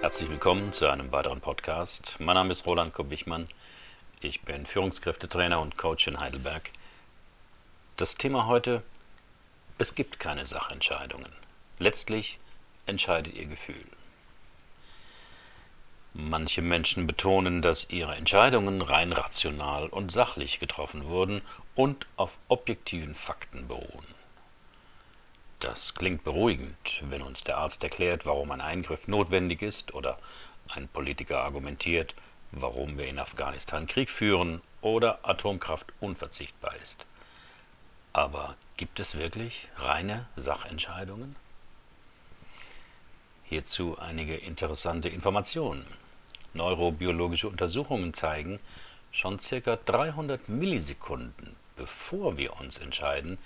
Herzlich willkommen zu einem weiteren Podcast. Mein Name ist Roland Kopp-Wichmann. Ich bin Führungskräftetrainer und Coach in Heidelberg. Das Thema heute: Es gibt keine Sachentscheidungen. Letztlich entscheidet Ihr Gefühl. Manche Menschen betonen, dass ihre Entscheidungen rein rational und sachlich getroffen wurden und auf objektiven Fakten beruhen. Das klingt beruhigend, wenn uns der Arzt erklärt, warum ein Eingriff notwendig ist oder ein Politiker argumentiert, warum wir in Afghanistan Krieg führen oder Atomkraft unverzichtbar ist. Aber gibt es wirklich reine Sachentscheidungen? Hierzu einige interessante Informationen. Neurobiologische Untersuchungen zeigen, schon ca. 300 Millisekunden bevor wir uns entscheiden,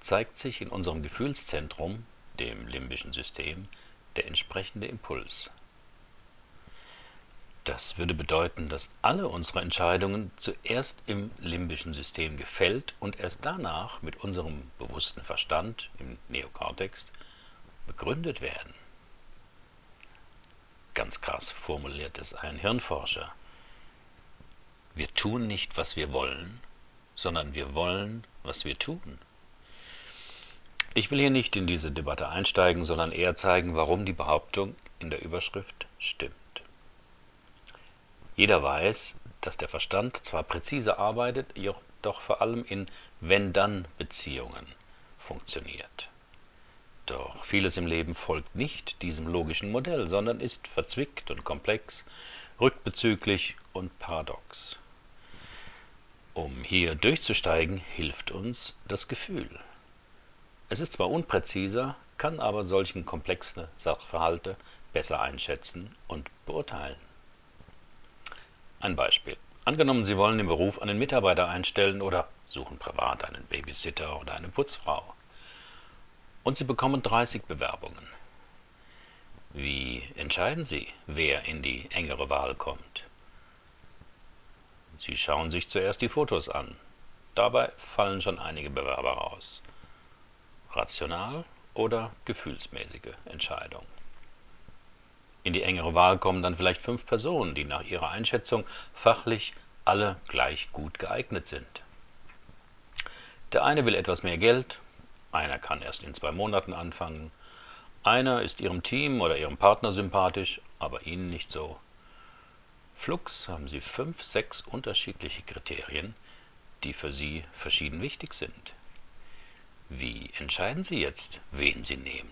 zeigt sich in unserem Gefühlszentrum, dem limbischen System, der entsprechende Impuls. Das würde bedeuten, dass alle unsere Entscheidungen zuerst im limbischen System gefällt und erst danach mit unserem bewussten Verstand im Neokortex begründet werden. Ganz krass formuliert es ein Hirnforscher. Wir tun nicht, was wir wollen, sondern wir wollen, was wir tun. Ich will hier nicht in diese Debatte einsteigen, sondern eher zeigen, warum die Behauptung in der Überschrift stimmt. Jeder weiß, dass der Verstand zwar präzise arbeitet, jedoch vor allem in Wenn-Dann-Beziehungen funktioniert. Doch vieles im Leben folgt nicht diesem logischen Modell, sondern ist verzwickt und komplex, rückbezüglich und paradox. Um hier durchzusteigen, hilft uns das Gefühl. Es ist zwar unpräziser, kann aber solchen komplexen Sachverhalte besser einschätzen und beurteilen. Ein Beispiel. Angenommen, Sie wollen im Beruf einen Mitarbeiter einstellen oder suchen privat einen Babysitter oder eine Putzfrau. Und Sie bekommen 30 Bewerbungen. Wie entscheiden Sie, wer in die engere Wahl kommt? Sie schauen sich zuerst die Fotos an. Dabei fallen schon einige Bewerber raus rational oder gefühlsmäßige Entscheidung. In die engere Wahl kommen dann vielleicht fünf Personen, die nach ihrer Einschätzung fachlich alle gleich gut geeignet sind. Der eine will etwas mehr Geld, einer kann erst in zwei Monaten anfangen, einer ist ihrem Team oder ihrem Partner sympathisch, aber ihnen nicht so. Flux haben sie fünf, sechs unterschiedliche Kriterien, die für sie verschieden wichtig sind. Wie entscheiden Sie jetzt, wen Sie nehmen?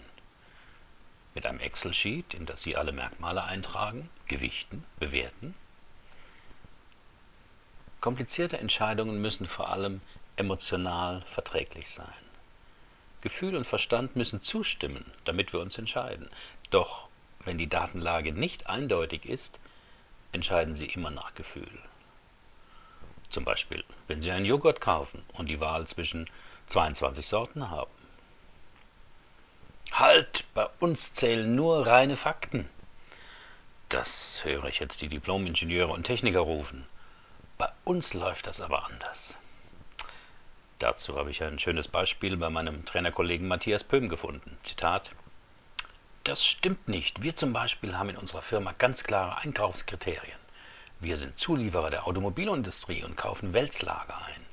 Mit einem Excel-Sheet, in das Sie alle Merkmale eintragen, gewichten, bewerten? Komplizierte Entscheidungen müssen vor allem emotional verträglich sein. Gefühl und Verstand müssen zustimmen, damit wir uns entscheiden. Doch wenn die Datenlage nicht eindeutig ist, entscheiden Sie immer nach Gefühl. Zum Beispiel, wenn Sie einen Joghurt kaufen und die Wahl zwischen 22 Sorten haben. Halt, bei uns zählen nur reine Fakten. Das höre ich jetzt die Diplomingenieure und Techniker rufen. Bei uns läuft das aber anders. Dazu habe ich ein schönes Beispiel bei meinem Trainerkollegen Matthias Pöhm gefunden. Zitat: Das stimmt nicht. Wir zum Beispiel haben in unserer Firma ganz klare Einkaufskriterien. Wir sind Zulieferer der Automobilindustrie und kaufen Wälzlager ein.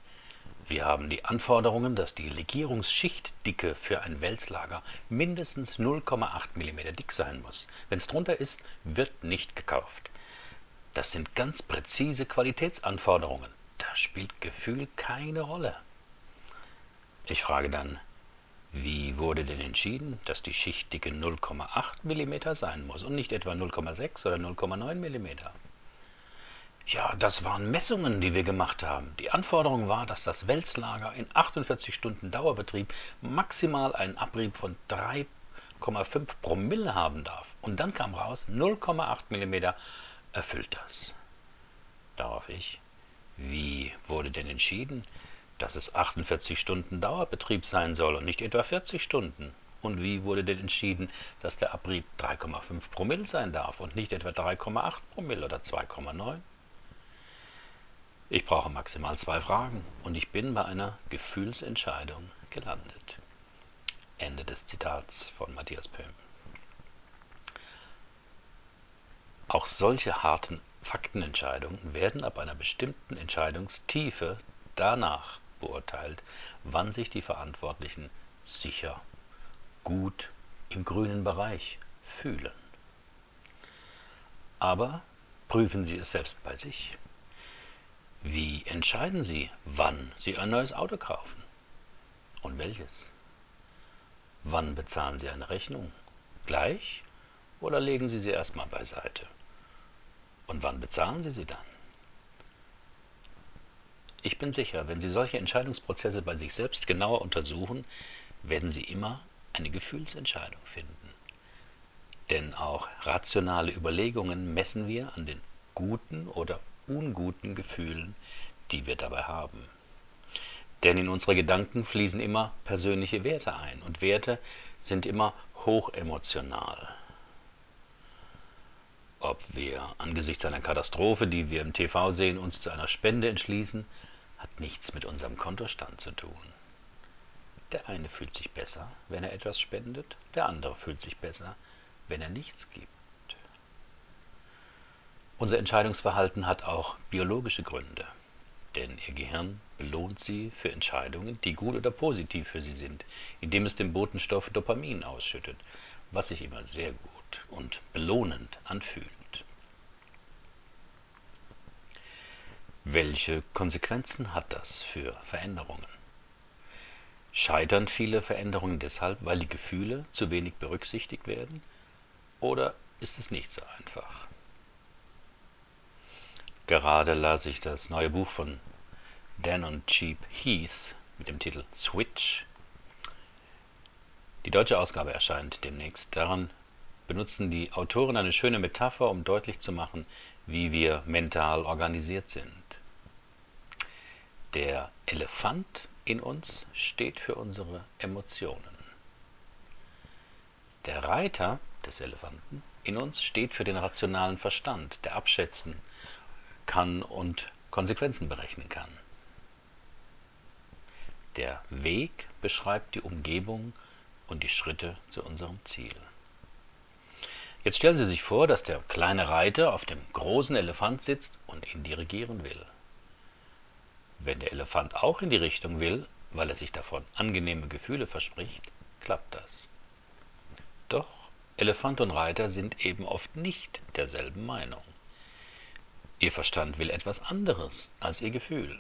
Wir haben die Anforderungen, dass die Legierungsschichtdicke für ein Wälzlager mindestens 0,8 mm dick sein muss. Wenn es drunter ist, wird nicht gekauft. Das sind ganz präzise Qualitätsanforderungen. Da spielt Gefühl keine Rolle. Ich frage dann, wie wurde denn entschieden, dass die Schichtdicke 0,8 mm sein muss und nicht etwa 0,6 oder 0,9 mm? Ja, das waren Messungen, die wir gemacht haben. Die Anforderung war, dass das Wälzlager in 48 Stunden Dauerbetrieb maximal einen Abrieb von 3,5 Promille haben darf. Und dann kam raus, 0,8 mm erfüllt das. Darauf ich, wie wurde denn entschieden, dass es 48 Stunden Dauerbetrieb sein soll und nicht etwa 40 Stunden? Und wie wurde denn entschieden, dass der Abrieb 3,5 Promille sein darf und nicht etwa 3,8 Promille oder 2,9? Ich brauche maximal zwei Fragen und ich bin bei einer Gefühlsentscheidung gelandet. Ende des Zitats von Matthias Pöhm. Auch solche harten Faktenentscheidungen werden ab einer bestimmten Entscheidungstiefe danach beurteilt, wann sich die Verantwortlichen sicher, gut im grünen Bereich fühlen. Aber prüfen Sie es selbst bei sich. Wie entscheiden Sie, wann Sie ein neues Auto kaufen? Und welches? Wann bezahlen Sie eine Rechnung? Gleich oder legen Sie sie erstmal beiseite? Und wann bezahlen Sie sie dann? Ich bin sicher, wenn Sie solche Entscheidungsprozesse bei sich selbst genauer untersuchen, werden Sie immer eine Gefühlsentscheidung finden. Denn auch rationale Überlegungen messen wir an den guten oder unguten Gefühlen, die wir dabei haben. Denn in unsere Gedanken fließen immer persönliche Werte ein und Werte sind immer hochemotional. Ob wir angesichts einer Katastrophe, die wir im TV sehen, uns zu einer Spende entschließen, hat nichts mit unserem Kontostand zu tun. Der eine fühlt sich besser, wenn er etwas spendet, der andere fühlt sich besser, wenn er nichts gibt. Unser Entscheidungsverhalten hat auch biologische Gründe, denn Ihr Gehirn belohnt Sie für Entscheidungen, die gut oder positiv für Sie sind, indem es den Botenstoff Dopamin ausschüttet, was sich immer sehr gut und belohnend anfühlt. Welche Konsequenzen hat das für Veränderungen? Scheitern viele Veränderungen deshalb, weil die Gefühle zu wenig berücksichtigt werden? Oder ist es nicht so einfach? Gerade las ich das neue Buch von Dan und Cheap Heath mit dem Titel Switch. Die deutsche Ausgabe erscheint demnächst. Daran benutzen die Autoren eine schöne Metapher, um deutlich zu machen, wie wir mental organisiert sind. Der Elefant in uns steht für unsere Emotionen. Der Reiter des Elefanten in uns steht für den rationalen Verstand, der abschätzen kann und Konsequenzen berechnen kann. Der Weg beschreibt die Umgebung und die Schritte zu unserem Ziel. Jetzt stellen Sie sich vor, dass der kleine Reiter auf dem großen Elefant sitzt und ihn dirigieren will. Wenn der Elefant auch in die Richtung will, weil er sich davon angenehme Gefühle verspricht, klappt das. Doch Elefant und Reiter sind eben oft nicht derselben Meinung. Ihr Verstand will etwas anderes als Ihr Gefühl.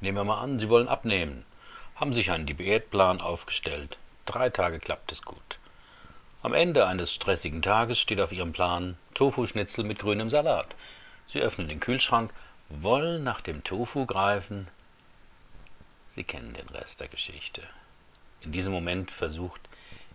Nehmen wir mal an, Sie wollen abnehmen, haben sich einen Diätplan aufgestellt. Drei Tage klappt es gut. Am Ende eines stressigen Tages steht auf Ihrem Plan Tofu-Schnitzel mit grünem Salat. Sie öffnen den Kühlschrank, wollen nach dem Tofu greifen. Sie kennen den Rest der Geschichte. In diesem Moment versucht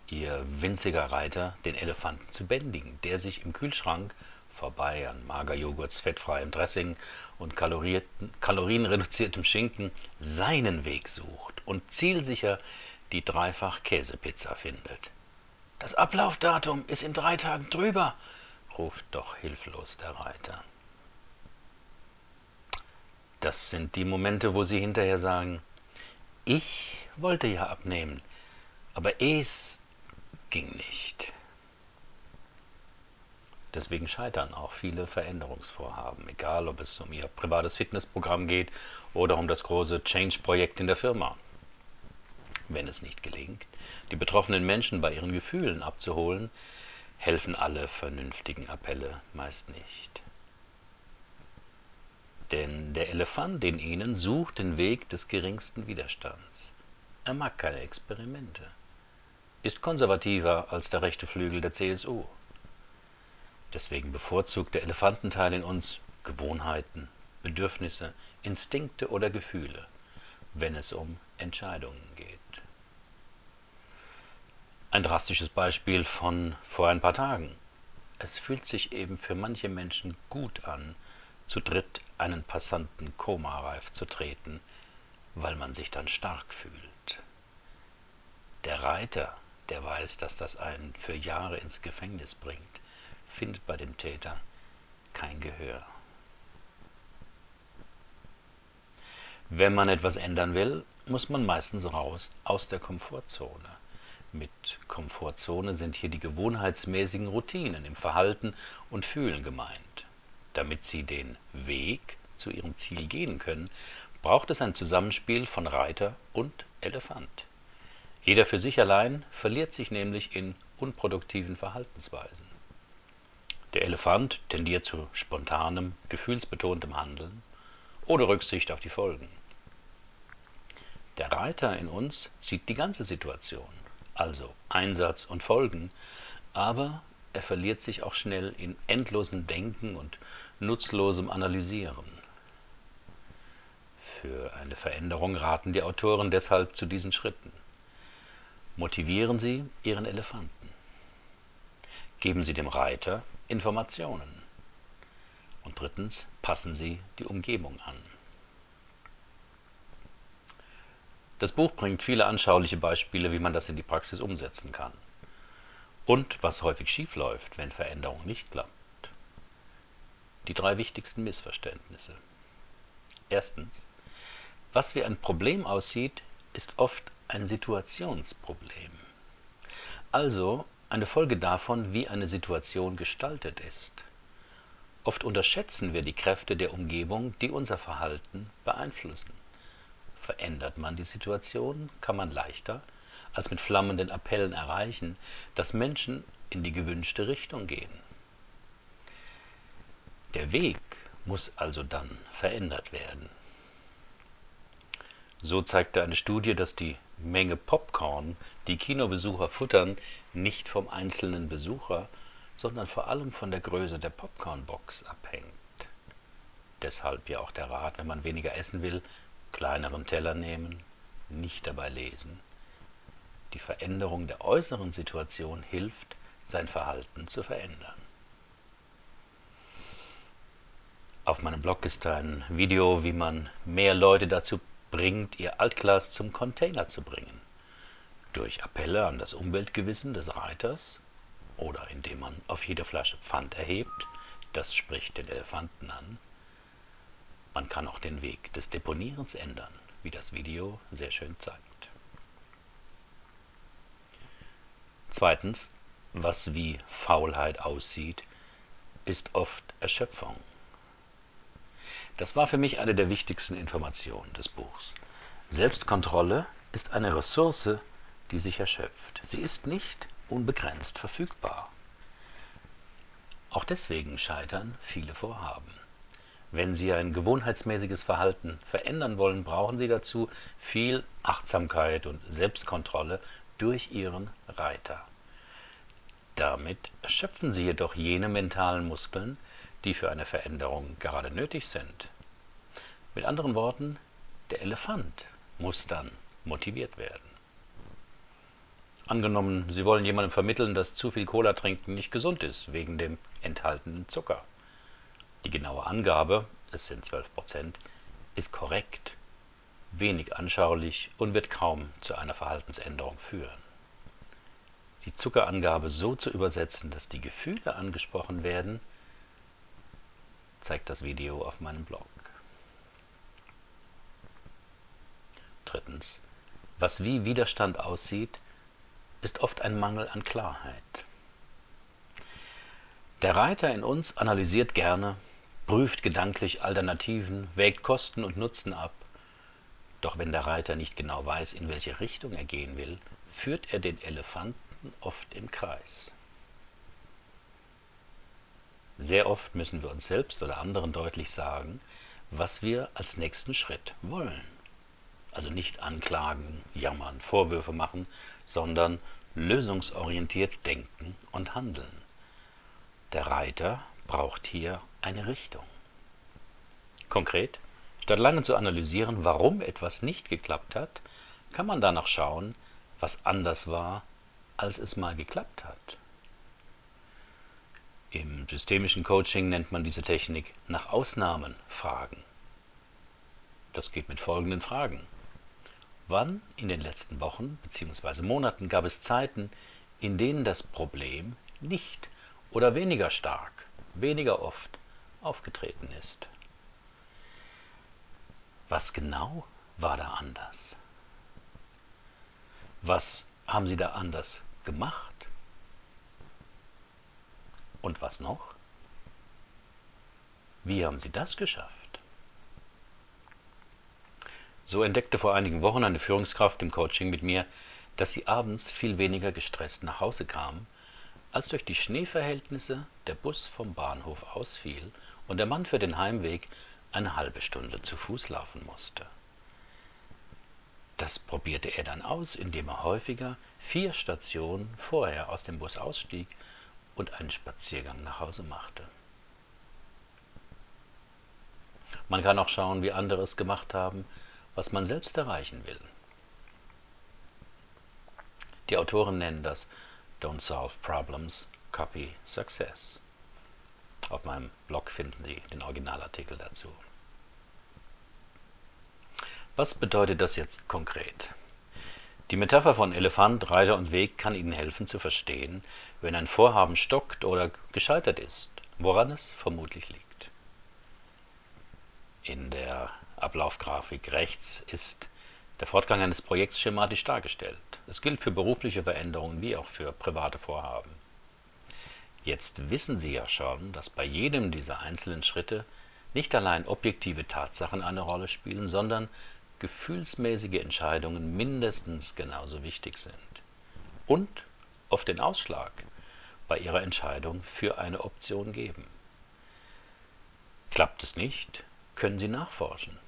Ihr winziger Reiter den Elefanten zu bändigen, der sich im Kühlschrank vorbei an Magerjoghurts, fettfreiem Dressing und kalorienreduziertem Schinken seinen Weg sucht und zielsicher die Dreifach-Käsepizza findet. Das Ablaufdatum ist in drei Tagen drüber, ruft doch hilflos der Reiter. Das sind die Momente, wo sie hinterher sagen, ich wollte ja abnehmen, aber es ging nicht. Deswegen scheitern auch viele Veränderungsvorhaben, egal ob es um Ihr privates Fitnessprogramm geht oder um das große Change-Projekt in der Firma. Wenn es nicht gelingt, die betroffenen Menschen bei ihren Gefühlen abzuholen, helfen alle vernünftigen Appelle meist nicht. Denn der Elefant in ihnen sucht den Weg des geringsten Widerstands. Er mag keine Experimente, ist konservativer als der rechte Flügel der CSU Deswegen bevorzugt der Elefantenteil in uns Gewohnheiten, Bedürfnisse, Instinkte oder Gefühle, wenn es um Entscheidungen geht. Ein drastisches Beispiel von vor ein paar Tagen. Es fühlt sich eben für manche Menschen gut an, zu dritt einen Passanten komareif zu treten, weil man sich dann stark fühlt. Der Reiter, der weiß, dass das einen für Jahre ins Gefängnis bringt, findet bei dem Täter kein Gehör. Wenn man etwas ändern will, muss man meistens raus aus der Komfortzone. Mit Komfortzone sind hier die gewohnheitsmäßigen Routinen im Verhalten und Fühlen gemeint. Damit Sie den Weg zu Ihrem Ziel gehen können, braucht es ein Zusammenspiel von Reiter und Elefant. Jeder für sich allein verliert sich nämlich in unproduktiven Verhaltensweisen. Der Elefant tendiert zu spontanem, gefühlsbetontem Handeln ohne Rücksicht auf die Folgen. Der Reiter in uns sieht die ganze Situation also Einsatz und Folgen, aber er verliert sich auch schnell in endlosem Denken und nutzlosem Analysieren. Für eine Veränderung raten die Autoren deshalb zu diesen Schritten. Motivieren Sie Ihren Elefanten. Geben Sie dem Reiter Informationen. Und drittens, passen Sie die Umgebung an. Das Buch bringt viele anschauliche Beispiele, wie man das in die Praxis umsetzen kann. Und was häufig schiefläuft, wenn Veränderung nicht klappt. Die drei wichtigsten Missverständnisse. Erstens. Was wie ein Problem aussieht, ist oft ein Situationsproblem. Also eine Folge davon, wie eine Situation gestaltet ist. Oft unterschätzen wir die Kräfte der Umgebung, die unser Verhalten beeinflussen. Verändert man die Situation, kann man leichter als mit flammenden Appellen erreichen, dass Menschen in die gewünschte Richtung gehen. Der Weg muss also dann verändert werden. So zeigte eine Studie, dass die Menge Popcorn, die Kinobesucher futtern, nicht vom einzelnen Besucher, sondern vor allem von der Größe der Popcornbox abhängt. Deshalb ja auch der Rat, wenn man weniger essen will, kleineren Teller nehmen, nicht dabei lesen. Die Veränderung der äußeren Situation hilft, sein Verhalten zu verändern. Auf meinem Blog ist ein Video, wie man mehr Leute dazu bringt, ihr Altglas zum Container zu bringen. Durch Appelle an das Umweltgewissen des Reiters oder indem man auf jede Flasche Pfand erhebt, das spricht den Elefanten an, man kann auch den Weg des Deponierens ändern, wie das Video sehr schön zeigt. Zweitens, was wie Faulheit aussieht, ist oft Erschöpfung. Das war für mich eine der wichtigsten Informationen des Buchs. Selbstkontrolle ist eine Ressource, die sich erschöpft. Sie ist nicht unbegrenzt verfügbar. Auch deswegen scheitern viele Vorhaben. Wenn Sie ein gewohnheitsmäßiges Verhalten verändern wollen, brauchen Sie dazu viel Achtsamkeit und Selbstkontrolle durch Ihren Reiter. Damit erschöpfen Sie jedoch jene mentalen Muskeln, die für eine Veränderung gerade nötig sind. Mit anderen Worten, der Elefant muss dann motiviert werden. Angenommen, Sie wollen jemandem vermitteln, dass zu viel Cola trinken nicht gesund ist, wegen dem enthaltenen Zucker. Die genaue Angabe, es sind 12 Prozent, ist korrekt, wenig anschaulich und wird kaum zu einer Verhaltensänderung führen. Die Zuckerangabe so zu übersetzen, dass die Gefühle angesprochen werden, zeigt das Video auf meinem Blog. Drittens. Was wie Widerstand aussieht, ist oft ein Mangel an Klarheit. Der Reiter in uns analysiert gerne, prüft gedanklich Alternativen, wägt Kosten und Nutzen ab. Doch wenn der Reiter nicht genau weiß, in welche Richtung er gehen will, führt er den Elefanten oft im Kreis. Sehr oft müssen wir uns selbst oder anderen deutlich sagen, was wir als nächsten Schritt wollen. Also nicht anklagen, jammern, Vorwürfe machen, sondern lösungsorientiert denken und handeln. Der Reiter braucht hier eine Richtung. Konkret, statt lange zu analysieren, warum etwas nicht geklappt hat, kann man danach schauen, was anders war, als es mal geklappt hat. Im systemischen Coaching nennt man diese Technik nach Ausnahmen fragen. Das geht mit folgenden Fragen. Wann in den letzten Wochen bzw. Monaten gab es Zeiten, in denen das Problem nicht oder weniger stark weniger oft aufgetreten ist. Was genau war da anders? Was Haben Sie da anders gemacht? Und was noch? Wie haben Sie das geschafft? So entdeckte vor einigen Wochen eine Führungskraft im Coaching mit mir, dass sie abends viel weniger gestresst nach Hause kam, als durch die Schneeverhältnisse der Bus vom Bahnhof ausfiel und der Mann für den Heimweg eine halbe Stunde zu Fuß laufen musste. Das probierte er dann aus, indem er häufiger vier Stationen vorher aus dem Bus ausstieg und einen Spaziergang nach Hause machte. Man kann auch schauen, wie andere es gemacht haben, was man selbst erreichen will. Die Autoren nennen das Don't Solve Problems, Copy Success. Auf meinem Blog finden Sie den Originalartikel dazu. Was bedeutet das jetzt konkret? Die Metapher von Elefant, Reiter und Weg kann Ihnen helfen zu verstehen, wenn ein Vorhaben stockt oder gescheitert ist, woran es vermutlich liegt. In der Ablaufgrafik rechts ist der Fortgang eines Projekts schematisch dargestellt. Es gilt für berufliche Veränderungen wie auch für private Vorhaben. Jetzt wissen Sie ja schon, dass bei jedem dieser einzelnen Schritte nicht allein objektive Tatsachen eine Rolle spielen, sondern gefühlsmäßige Entscheidungen mindestens genauso wichtig sind. Und oft den Ausschlag bei Ihrer Entscheidung für eine Option geben. Klappt es nicht, können Sie nachforschen.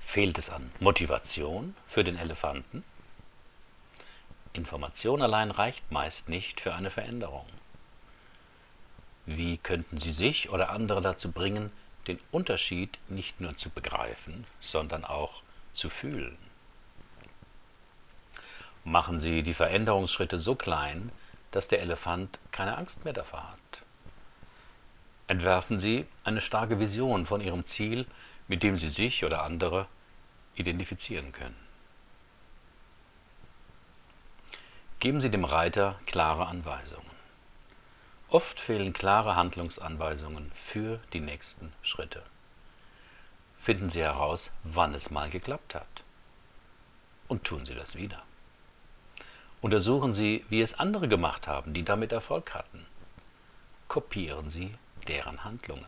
Fehlt es an Motivation für den Elefanten? Information allein reicht meist nicht für eine Veränderung. Wie könnten Sie sich oder andere dazu bringen, den Unterschied nicht nur zu begreifen, sondern auch zu fühlen? Machen Sie die Veränderungsschritte so klein, dass der Elefant keine Angst mehr davor hat. Entwerfen Sie eine starke Vision von Ihrem Ziel, mit dem Sie sich oder andere identifizieren können. Geben Sie dem Reiter klare Anweisungen. Oft fehlen klare Handlungsanweisungen für die nächsten Schritte. Finden Sie heraus, wann es mal geklappt hat. Und tun Sie das wieder. Untersuchen Sie, wie es andere gemacht haben, die damit Erfolg hatten. Kopieren Sie deren Handlungen.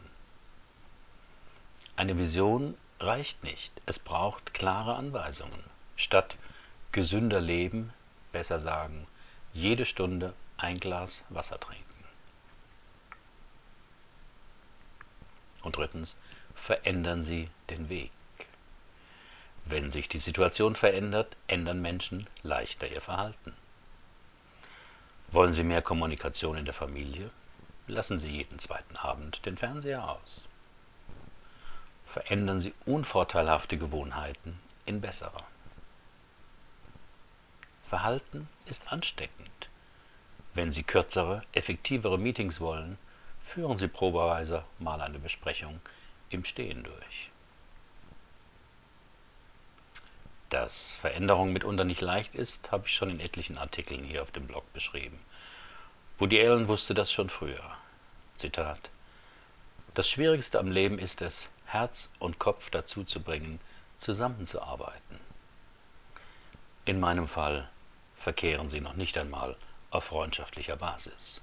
Eine Vision reicht nicht. Es braucht klare Anweisungen. Statt gesünder leben, besser sagen, jede Stunde ein Glas Wasser trinken. Und drittens, verändern Sie den Weg. Wenn sich die Situation verändert, ändern Menschen leichter ihr Verhalten. Wollen Sie mehr Kommunikation in der Familie? Lassen Sie jeden zweiten Abend den Fernseher aus verändern Sie unvorteilhafte Gewohnheiten in bessere. Verhalten ist ansteckend. Wenn Sie kürzere, effektivere Meetings wollen, führen Sie probeweise mal eine Besprechung im Stehen durch. Dass Veränderung mitunter nicht leicht ist, habe ich schon in etlichen Artikeln hier auf dem Blog beschrieben. Woody Allen wusste das schon früher. Zitat Das Schwierigste am Leben ist es, Herz und Kopf dazu zu bringen, zusammenzuarbeiten. In meinem Fall verkehren sie noch nicht einmal auf freundschaftlicher Basis.